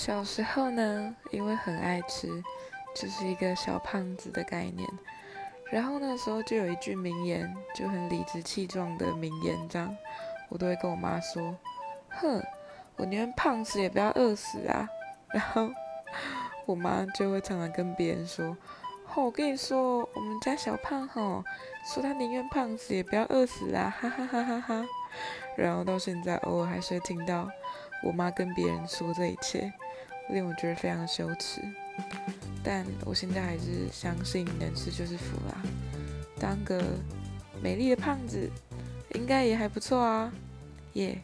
小时候呢，因为很爱吃，就是一个小胖子的概念。然后那时候就有一句名言，就很理直气壮的名言，这样我都会跟我妈说：“哼，我宁愿胖死也不要饿死啊。”然后我妈就会常常跟别人说：“哦，我跟你说，我们家小胖吼，说他宁愿胖死也不要饿死啊，哈哈哈哈哈。”然后到现在，偶尔还是会听到我妈跟别人说这一切，令我觉得非常羞耻。但我现在还是相信能吃就是福啦，当个美丽的胖子，应该也还不错啊，耶、